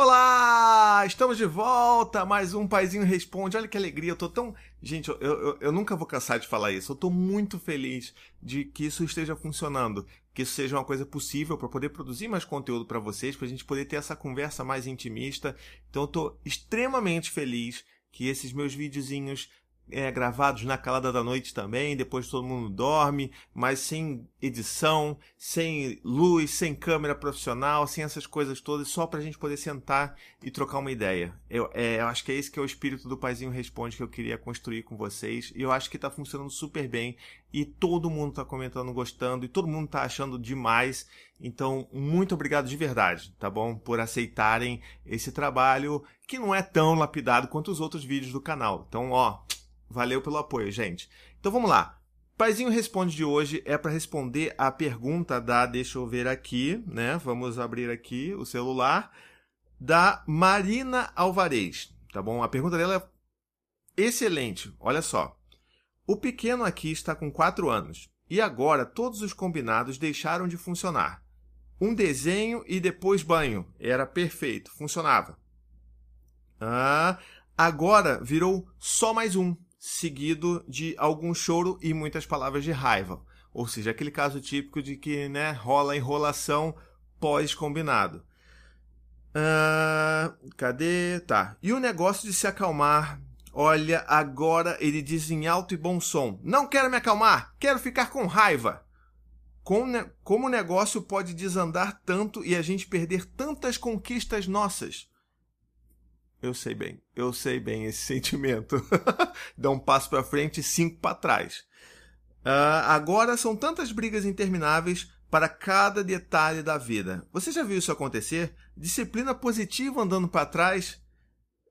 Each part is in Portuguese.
Olá! Estamos de volta! Mais um Paizinho Responde. Olha que alegria, eu tô tão. Gente, eu, eu, eu nunca vou cansar de falar isso. Eu tô muito feliz de que isso esteja funcionando, que isso seja uma coisa possível para poder produzir mais conteúdo para vocês, para a gente poder ter essa conversa mais intimista. Então eu tô extremamente feliz que esses meus videozinhos é, gravados na calada da noite também, depois todo mundo dorme, mas sem edição, sem luz, sem câmera profissional, sem essas coisas todas, só pra gente poder sentar e trocar uma ideia. Eu, é, eu acho que é esse que é o espírito do Paizinho Responde que eu queria construir com vocês, e eu acho que tá funcionando super bem, e todo mundo tá comentando, gostando, e todo mundo tá achando demais, então muito obrigado de verdade, tá bom? Por aceitarem esse trabalho, que não é tão lapidado quanto os outros vídeos do canal. Então, ó, Valeu pelo apoio, gente. Então vamos lá. Paizinho Responde de hoje é para responder a pergunta da, deixa eu ver aqui, né? Vamos abrir aqui o celular, da Marina Alvarez, tá bom? A pergunta dela é excelente, olha só. O pequeno aqui está com 4 anos e agora todos os combinados deixaram de funcionar. Um desenho e depois banho. Era perfeito, funcionava. Ah, agora virou só mais um seguido de algum choro e muitas palavras de raiva. Ou seja, aquele caso típico de que né, rola enrolação pós-combinado. Uh, cadê? Tá. E o negócio de se acalmar. Olha, agora ele diz em alto e bom som: Não quero me acalmar, quero ficar com raiva. Como, como o negócio pode desandar tanto e a gente perder tantas conquistas nossas? Eu sei bem, eu sei bem esse sentimento. Dá um passo para frente e cinco para trás. Uh, agora são tantas brigas intermináveis para cada detalhe da vida. Você já viu isso acontecer? Disciplina positiva andando para trás?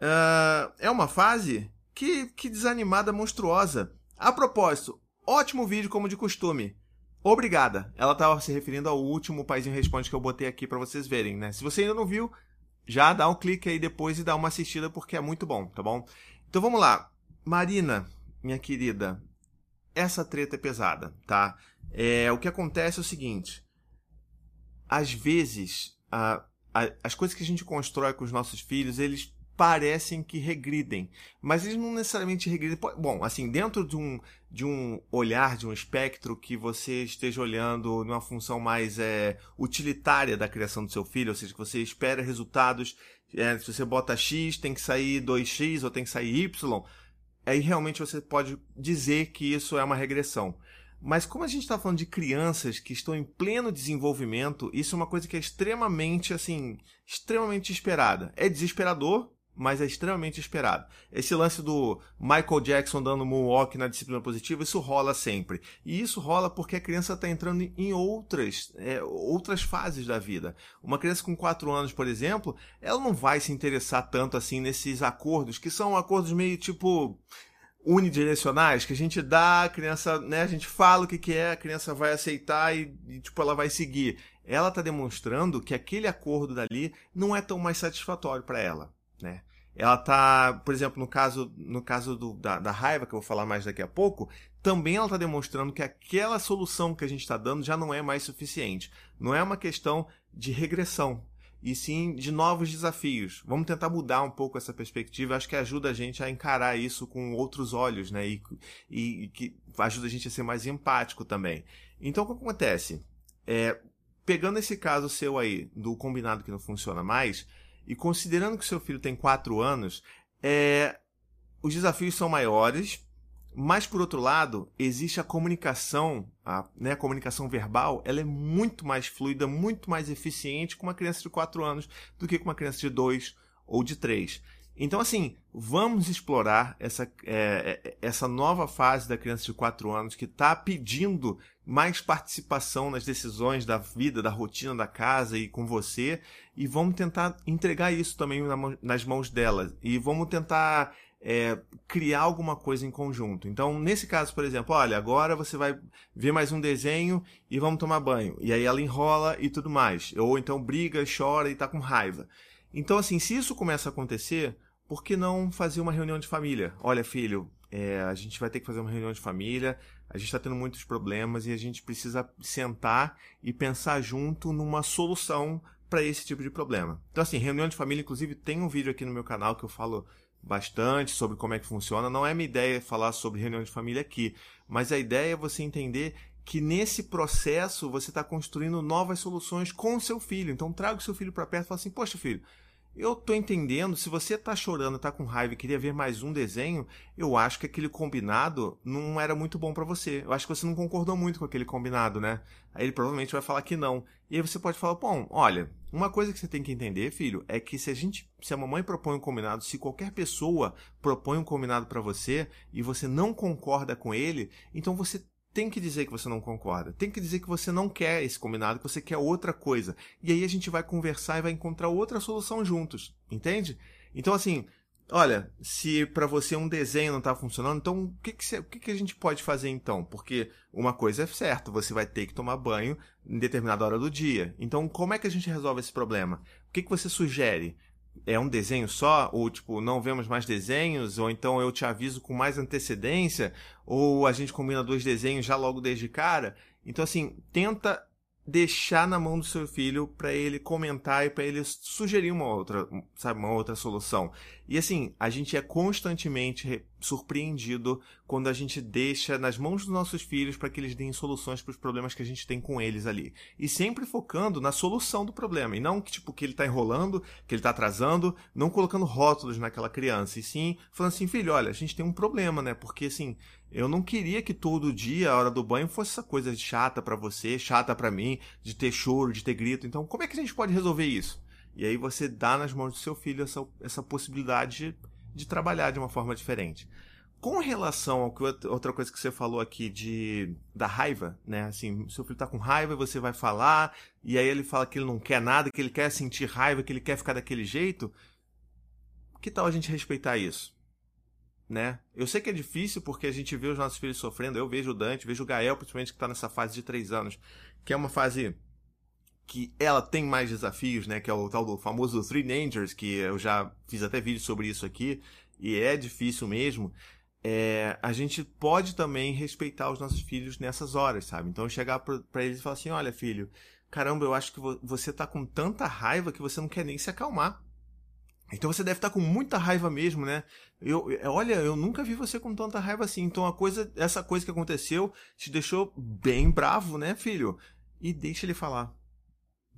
Uh, é uma fase? Que, que desanimada monstruosa. A propósito, ótimo vídeo como de costume. Obrigada. Ela estava se referindo ao último Paizinho Responde que eu botei aqui para vocês verem, né? Se você ainda não viu, já dá um clique aí depois e dá uma assistida porque é muito bom, tá bom? Então vamos lá. Marina, minha querida, essa treta é pesada, tá? É, o que acontece é o seguinte: às vezes, a, a, as coisas que a gente constrói com os nossos filhos, eles parecem que regridem, mas eles não necessariamente regridem. Bom, assim, dentro de um, de um olhar, de um espectro que você esteja olhando numa função mais é, utilitária da criação do seu filho, ou seja, que você espera resultados, é, se você bota X, tem que sair 2X ou tem que sair Y, aí realmente você pode dizer que isso é uma regressão. Mas como a gente está falando de crianças que estão em pleno desenvolvimento, isso é uma coisa que é extremamente, assim, extremamente esperada. É desesperador, mas é extremamente esperado. Esse lance do Michael Jackson dando moonwalk na disciplina positiva, isso rola sempre. E isso rola porque a criança está entrando em outras, é, outras fases da vida. Uma criança com 4 anos, por exemplo, ela não vai se interessar tanto assim nesses acordos, que são acordos meio tipo unidirecionais, que a gente dá, a criança, né, a gente fala o que, que é, a criança vai aceitar e, e tipo, ela vai seguir. Ela está demonstrando que aquele acordo dali não é tão mais satisfatório para ela, né? ela tá, por exemplo, no caso, no caso do, da, da, raiva, que eu vou falar mais daqui a pouco, também ela está demonstrando que aquela solução que a gente está dando já não é mais suficiente. Não é uma questão de regressão, e sim de novos desafios. Vamos tentar mudar um pouco essa perspectiva. Acho que ajuda a gente a encarar isso com outros olhos, né? E, e, e que ajuda a gente a ser mais empático também. Então, o que acontece? É, pegando esse caso seu aí, do combinado que não funciona mais, e considerando que seu filho tem 4 anos, é, os desafios são maiores, mas por outro lado, existe a comunicação, a, né, a comunicação verbal, ela é muito mais fluida, muito mais eficiente com uma criança de 4 anos do que com uma criança de 2 ou de 3. Então, assim, vamos explorar essa, é, é, essa nova fase da criança de 4 anos que está pedindo mais participação nas decisões da vida, da rotina da casa e com você, e vamos tentar entregar isso também nas mãos dela. E vamos tentar é, criar alguma coisa em conjunto. Então, nesse caso, por exemplo, olha, agora você vai ver mais um desenho e vamos tomar banho. E aí ela enrola e tudo mais. Ou então briga, chora e está com raiva. Então, assim, se isso começa a acontecer, por que não fazer uma reunião de família? Olha, filho, é, a gente vai ter que fazer uma reunião de família, a gente está tendo muitos problemas e a gente precisa sentar e pensar junto numa solução para esse tipo de problema. Então, assim, reunião de família, inclusive, tem um vídeo aqui no meu canal que eu falo bastante sobre como é que funciona. Não é minha ideia falar sobre reunião de família aqui, mas a ideia é você entender que nesse processo você está construindo novas soluções com o seu filho. Então traga o seu filho para perto e fala assim: Poxa, filho, eu tô entendendo, se você tá chorando, tá com raiva e queria ver mais um desenho, eu acho que aquele combinado não era muito bom para você. Eu acho que você não concordou muito com aquele combinado, né? Aí ele provavelmente vai falar que não. E aí você pode falar, bom, olha, uma coisa que você tem que entender, filho, é que se a gente, se a mamãe propõe um combinado, se qualquer pessoa propõe um combinado para você e você não concorda com ele, então você tem que dizer que você não concorda. Tem que dizer que você não quer esse combinado, que você quer outra coisa. E aí a gente vai conversar e vai encontrar outra solução juntos. Entende? Então, assim, olha, se para você um desenho não está funcionando, então o que, que, você, o que, que a gente pode fazer então? Porque uma coisa é certa, você vai ter que tomar banho em determinada hora do dia. Então, como é que a gente resolve esse problema? O que, que você sugere? É um desenho só, ou tipo, não vemos mais desenhos, ou então eu te aviso com mais antecedência, ou a gente combina dois desenhos já logo desde cara. Então, assim, tenta deixar na mão do seu filho para ele comentar e para ele sugerir uma outra, sabe, uma outra solução. E assim, a gente é constantemente surpreendido quando a gente deixa nas mãos dos nossos filhos para que eles deem soluções para os problemas que a gente tem com eles ali. E sempre focando na solução do problema, e não que tipo que ele está enrolando, que ele está atrasando, não colocando rótulos naquela criança, e sim falando assim, filho, olha, a gente tem um problema, né? Porque assim, eu não queria que todo dia a hora do banho fosse essa coisa chata para você, chata para mim, de ter choro, de ter grito. Então, como é que a gente pode resolver isso? E aí você dá nas mãos do seu filho essa, essa possibilidade de trabalhar de uma forma diferente. Com relação ao que outra coisa que você falou aqui de da raiva, né? Assim, seu filho tá com raiva e você vai falar, e aí ele fala que ele não quer nada, que ele quer sentir raiva, que ele quer ficar daquele jeito. Que tal a gente respeitar isso? Né? Eu sei que é difícil porque a gente vê os nossos filhos sofrendo. Eu vejo o Dante, vejo o Gael, principalmente que está nessa fase de três anos, que é uma fase que ela tem mais desafios, né? Que é o tal do famoso Three Dangers, que eu já fiz até vídeo sobre isso aqui, e é difícil mesmo. É, a gente pode também respeitar os nossos filhos nessas horas, sabe? Então chegar para eles e falar assim: olha, filho, caramba, eu acho que você tá com tanta raiva que você não quer nem se acalmar. Então você deve estar tá com muita raiva mesmo, né? Eu, olha, eu nunca vi você com tanta raiva assim. Então a coisa, essa coisa que aconteceu te deixou bem bravo, né, filho? E deixa ele falar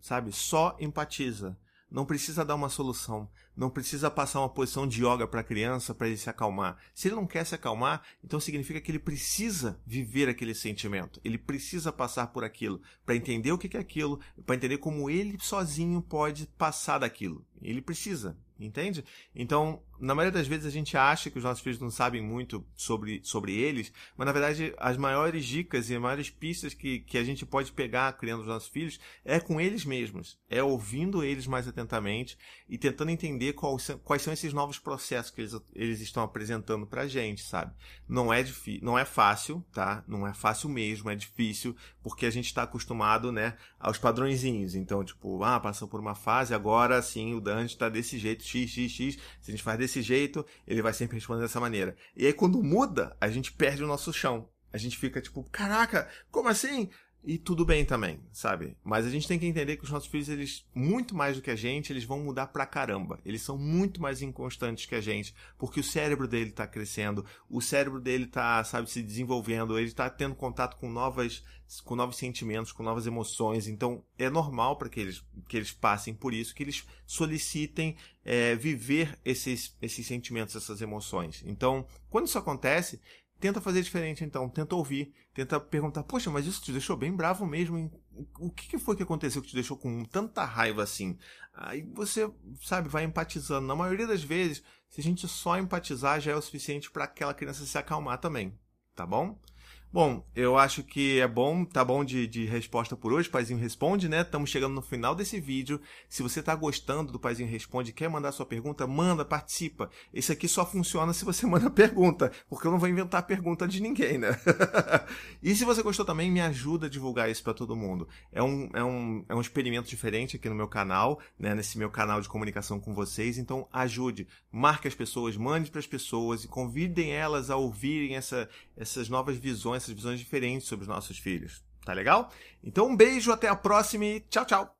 sabe? Só empatiza. Não precisa dar uma solução. Não precisa passar uma posição de yoga para a criança para ele se acalmar. Se ele não quer se acalmar, então significa que ele precisa viver aquele sentimento. Ele precisa passar por aquilo para entender o que é aquilo, para entender como ele sozinho pode passar daquilo. Ele precisa, entende? Então, na maioria das vezes a gente acha que os nossos filhos não sabem muito sobre, sobre eles, mas na verdade as maiores dicas e as maiores pistas que, que a gente pode pegar criando os nossos filhos é com eles mesmos, é ouvindo eles mais atentamente e tentando entender quais são, quais são esses novos processos que eles, eles estão apresentando pra gente, sabe? Não é difícil, não é fácil, tá? Não é fácil mesmo, é difícil, porque a gente está acostumado, né, aos padrõezinhos. Então, tipo, ah, passou por uma fase, agora sim o Dante está desse jeito, x, x, x. Se a gente faz desse desse jeito, ele vai sempre responder dessa maneira. E aí quando muda, a gente perde o nosso chão. A gente fica tipo, caraca, como assim? E tudo bem também, sabe? Mas a gente tem que entender que os nossos filhos, eles, muito mais do que a gente, eles vão mudar pra caramba. Eles são muito mais inconstantes que a gente, porque o cérebro dele tá crescendo, o cérebro dele tá, sabe, se desenvolvendo, ele tá tendo contato com novas, com novos sentimentos, com novas emoções. Então, é normal para que eles, que eles passem por isso, que eles solicitem é, viver esses, esses sentimentos, essas emoções. Então, quando isso acontece, Tenta fazer diferente então, tenta ouvir, tenta perguntar, poxa, mas isso te deixou bem bravo mesmo, hein? o que foi que aconteceu que te deixou com tanta raiva assim? Aí você, sabe, vai empatizando. Na maioria das vezes, se a gente só empatizar, já é o suficiente para aquela criança se acalmar também, tá bom? Bom, eu acho que é bom, tá bom de, de resposta por hoje, Paizinho Responde, né? Estamos chegando no final desse vídeo. Se você tá gostando do Paizinho Responde, quer mandar sua pergunta, manda, participa. Esse aqui só funciona se você manda pergunta, porque eu não vou inventar pergunta de ninguém, né? e se você gostou também, me ajuda a divulgar isso para todo mundo. É um, é, um, é um experimento diferente aqui no meu canal, né? Nesse meu canal de comunicação com vocês. Então, ajude, marque as pessoas, mande para as pessoas e convidem elas a ouvirem essa, essas novas visões essas visões diferentes sobre os nossos filhos. Tá legal? Então um beijo, até a próxima e tchau, tchau!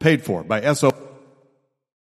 paid for by SO.